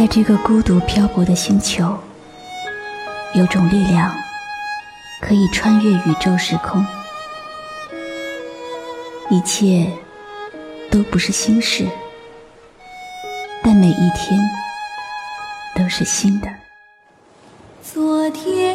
在这个孤独漂泊的星球，有种力量可以穿越宇宙时空，一切都不是新事，但每一天都是新的。昨天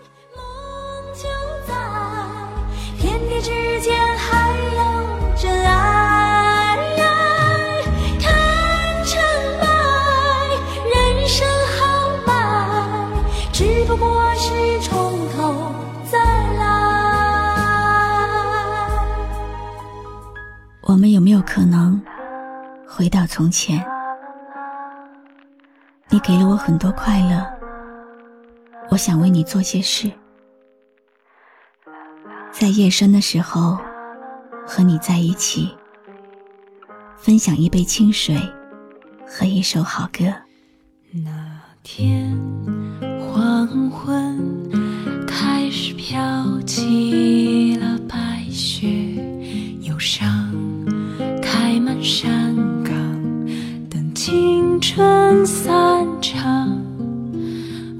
不过是从头再来。我们有没有可能回到从前？你给了我很多快乐，我想为你做些事，在夜深的时候和你在一起，分享一杯清水和一首好歌。那天黄昏，开始飘起了白雪，忧伤开满山岗，等青春散场。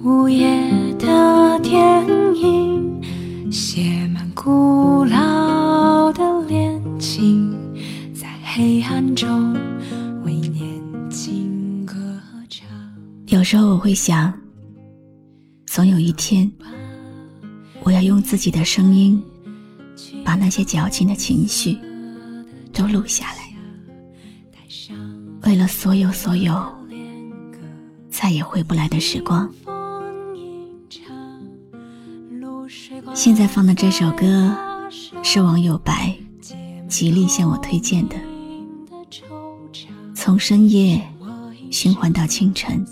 午夜的电影，写满古老的恋情，在黑暗中为年轻歌唱。有时候我会想，总有一天，我要用自己的声音，把那些矫情的情绪都录下来，为了所有所有再也回不来的时光。现在放的这首歌是网友白极力向我推荐的，从深夜循环到清晨，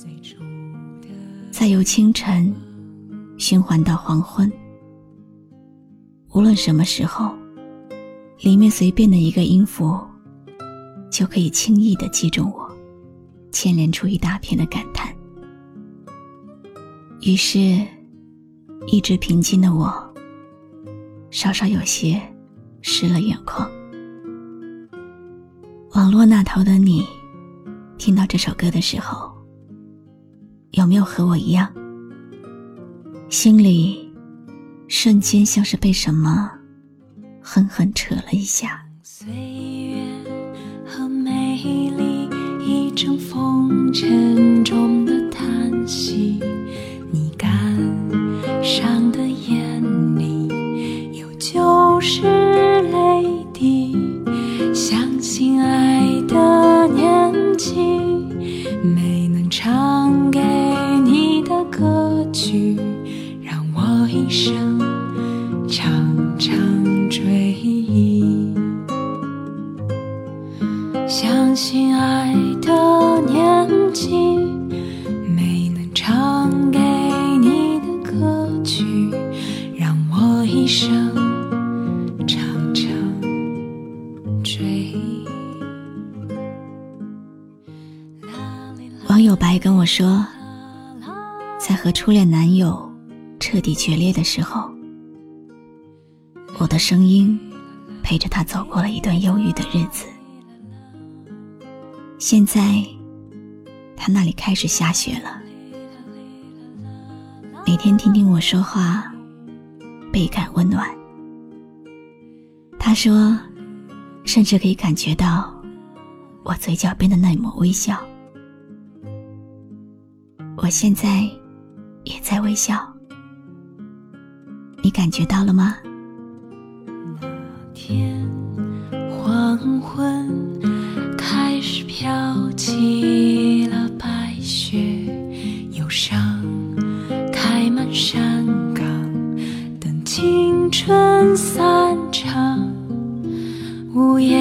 再由清晨循环到黄昏。无论什么时候，里面随便的一个音符，就可以轻易的击中我，牵连出一大片的感叹。于是，一直平静的我，稍稍有些湿了眼眶。网络那头的你，听到这首歌的时候，有没有和我一样，心里瞬间像是被什么狠狠扯了一下？岁月和美丽已成风尘一生常常追忆。相信爱的年纪，没能唱给你的歌曲，让我一生常常追忆。网友白跟我说，在和初恋男友彻底决裂的时候，我的声音陪着他走过了一段忧郁的日子。现在，他那里开始下雪了。每天听听我说话，倍感温暖。他说，甚至可以感觉到我嘴角边的那抹微笑。我现在也在微笑，你感觉到了吗？那天黄昏开始飘起了白雪，忧伤开满山岗，等青春散场。午夜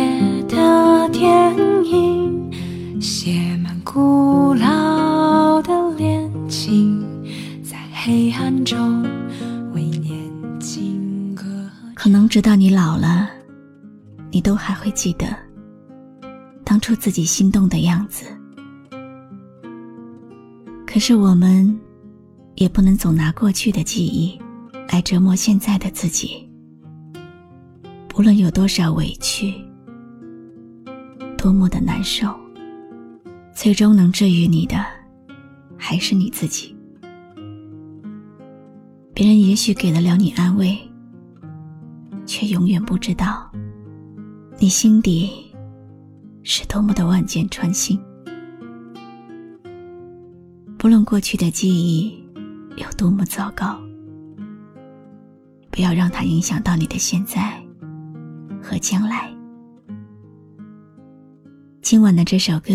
记得当初自己心动的样子。可是我们也不能总拿过去的记忆来折磨现在的自己。无论有多少委屈，多么的难受，最终能治愈你的，还是你自己。别人也许给得了你安慰，却永远不知道，你心底是多么的万箭穿心。不论过去的记忆有多么糟糕，不要让它影响到你的现在。和将来，今晚的这首歌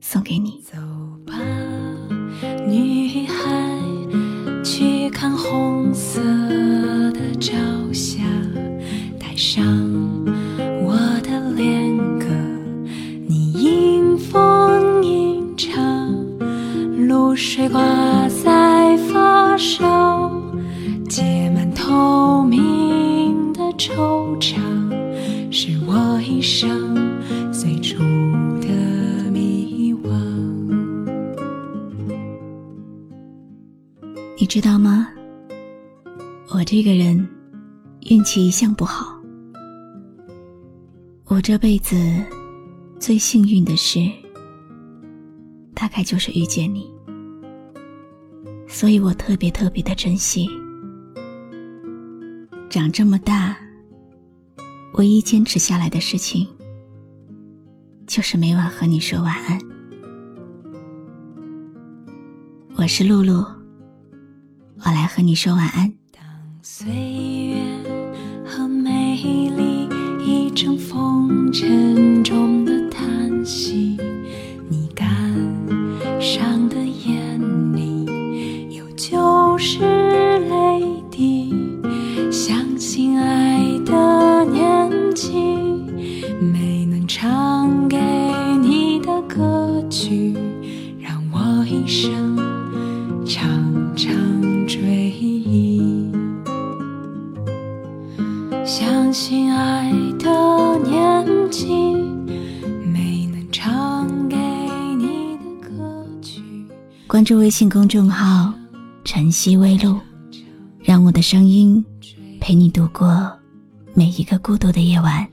送给你。走吧，女孩，去看红色的朝霞，带上水挂在发梢，结满透明的惆怅，是我一生最初的迷惘。你知道吗？我这个人运气一向不好。我这辈子最幸运的事，大概就是遇见你，所以我特别特别的珍惜。长这么大，唯一坚持下来的事情，就是每晚和你说晚安。我是露露，我来和你说晚安。当岁月唱给你的歌曲，让我一生常常追忆。相信爱的年纪，没能唱给你的歌曲。关注微信公众号“晨曦微露”，让我的声音陪你度过每一个孤独的夜晚。